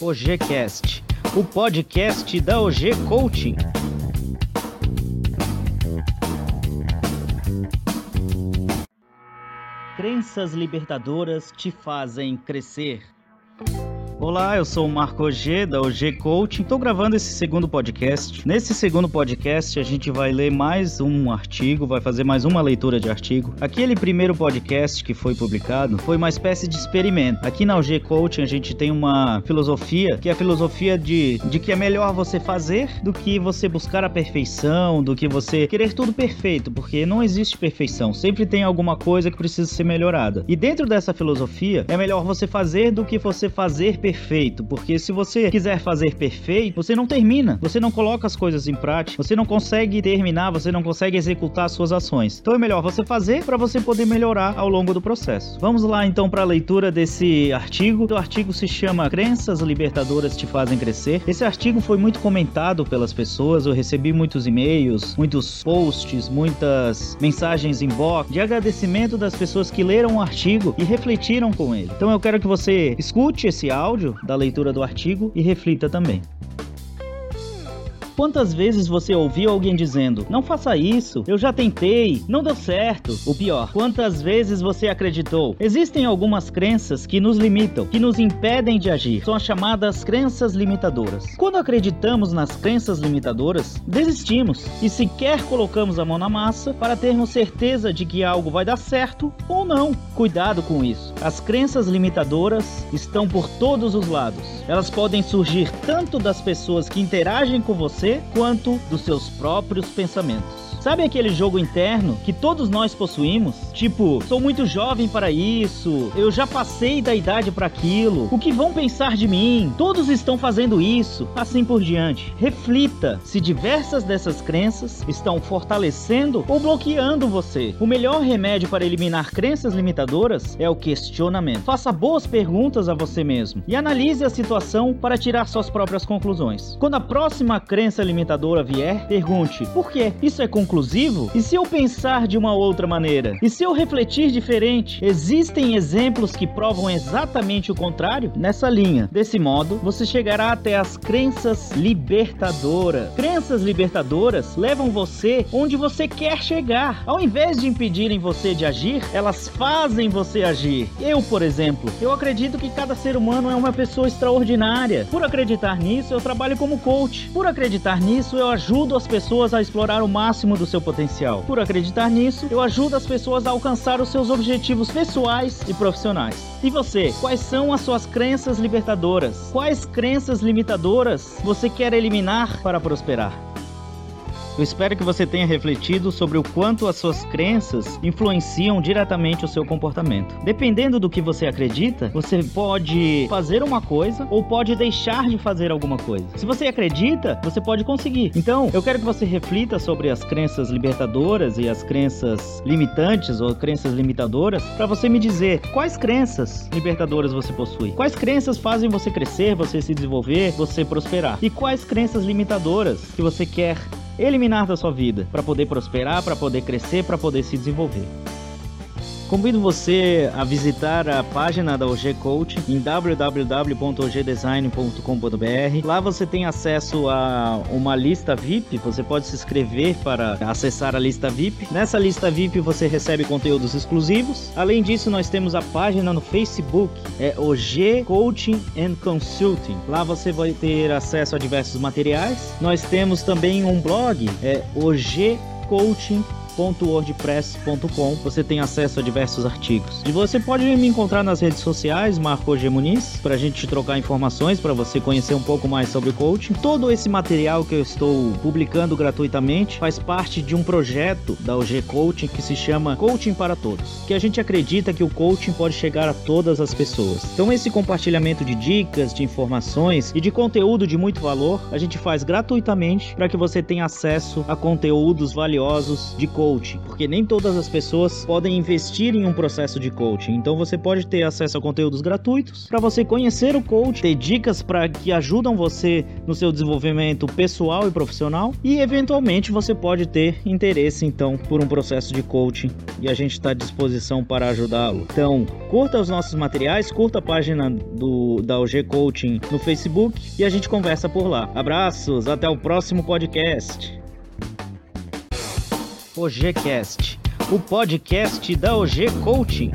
OGCast, o podcast da OG Coaching. Crenças libertadoras te fazem crescer. Olá, eu sou o Marco G da OG Coaching. Estou gravando esse segundo podcast. Nesse segundo podcast, a gente vai ler mais um artigo, vai fazer mais uma leitura de artigo. Aquele primeiro podcast que foi publicado foi uma espécie de experimento. Aqui na OG Coaching, a gente tem uma filosofia que é a filosofia de, de que é melhor você fazer do que você buscar a perfeição, do que você querer tudo perfeito, porque não existe perfeição. Sempre tem alguma coisa que precisa ser melhorada. E dentro dessa filosofia, é melhor você fazer do que você fazer perfeito perfeito, porque se você quiser fazer perfeito, você não termina, você não coloca as coisas em prática, você não consegue terminar, você não consegue executar as suas ações. Então é melhor você fazer para você poder melhorar ao longo do processo. Vamos lá então para a leitura desse artigo. O artigo se chama Crenças Libertadoras te fazem crescer. Esse artigo foi muito comentado pelas pessoas, eu recebi muitos e-mails, muitos posts, muitas mensagens inbox de agradecimento das pessoas que leram o artigo e refletiram com ele. Então eu quero que você escute esse áudio áudio da leitura do artigo e reflita também. Quantas vezes você ouviu alguém dizendo: Não faça isso, eu já tentei, não deu certo? O pior, quantas vezes você acreditou? Existem algumas crenças que nos limitam, que nos impedem de agir. São as chamadas crenças limitadoras. Quando acreditamos nas crenças limitadoras, desistimos e sequer colocamos a mão na massa para termos certeza de que algo vai dar certo ou não. Cuidado com isso. As crenças limitadoras estão por todos os lados. Elas podem surgir tanto das pessoas que interagem com você quanto dos seus próprios pensamentos. Sabe aquele jogo interno que todos nós possuímos? Tipo, sou muito jovem para isso, eu já passei da idade para aquilo, o que vão pensar de mim? Todos estão fazendo isso, assim por diante. Reflita se diversas dessas crenças estão fortalecendo ou bloqueando você. O melhor remédio para eliminar crenças limitadoras é o questionamento. Faça boas perguntas a você mesmo e analise a situação para tirar suas próprias conclusões. Quando a próxima crença limitadora vier, pergunte: por que isso é conclusivo? Conclusivo? E se eu pensar de uma outra maneira? E se eu refletir diferente? Existem exemplos que provam exatamente o contrário? Nessa linha. Desse modo, você chegará até as crenças libertadoras. Crenças libertadoras levam você onde você quer chegar. Ao invés de impedirem você de agir, elas fazem você agir. Eu, por exemplo, eu acredito que cada ser humano é uma pessoa extraordinária. Por acreditar nisso, eu trabalho como coach. Por acreditar nisso, eu ajudo as pessoas a explorar o máximo do seu potencial. Por acreditar nisso, eu ajudo as pessoas a alcançar os seus objetivos pessoais e profissionais. E você, quais são as suas crenças libertadoras? Quais crenças limitadoras você quer eliminar para prosperar? Eu espero que você tenha refletido sobre o quanto as suas crenças influenciam diretamente o seu comportamento. Dependendo do que você acredita, você pode fazer uma coisa ou pode deixar de fazer alguma coisa. Se você acredita, você pode conseguir. Então, eu quero que você reflita sobre as crenças libertadoras e as crenças limitantes ou crenças limitadoras para você me dizer quais crenças libertadoras você possui. Quais crenças fazem você crescer, você se desenvolver, você prosperar? E quais crenças limitadoras que você quer eliminar da sua vida para poder prosperar, para poder crescer, para poder se desenvolver. Convido você a visitar a página da OG Coach em www.ogdesign.com.br. Lá você tem acesso a uma lista VIP, você pode se inscrever para acessar a lista VIP. Nessa lista VIP você recebe conteúdos exclusivos. Além disso, nós temos a página no Facebook, é OG Coaching and Consulting. Lá você vai ter acesso a diversos materiais. Nós temos também um blog, é OG Coaching www.wordpress.com você tem acesso a diversos artigos. E você pode me encontrar nas redes sociais, Marco G Muniz, para a gente trocar informações, para você conhecer um pouco mais sobre coaching. Todo esse material que eu estou publicando gratuitamente faz parte de um projeto da OG Coaching que se chama Coaching para Todos, que a gente acredita que o coaching pode chegar a todas as pessoas. Então esse compartilhamento de dicas, de informações e de conteúdo de muito valor, a gente faz gratuitamente para que você tenha acesso a conteúdos valiosos de coaching coaching, porque nem todas as pessoas podem investir em um processo de coaching. Então você pode ter acesso a conteúdos gratuitos para você conhecer o coach, ter dicas para que ajudam você no seu desenvolvimento pessoal e profissional e eventualmente você pode ter interesse então por um processo de coaching e a gente está à disposição para ajudá-lo. Então, curta os nossos materiais, curta a página do da OG Coaching no Facebook e a gente conversa por lá. Abraços, até o próximo podcast. OGCast, o podcast da OG Coaching.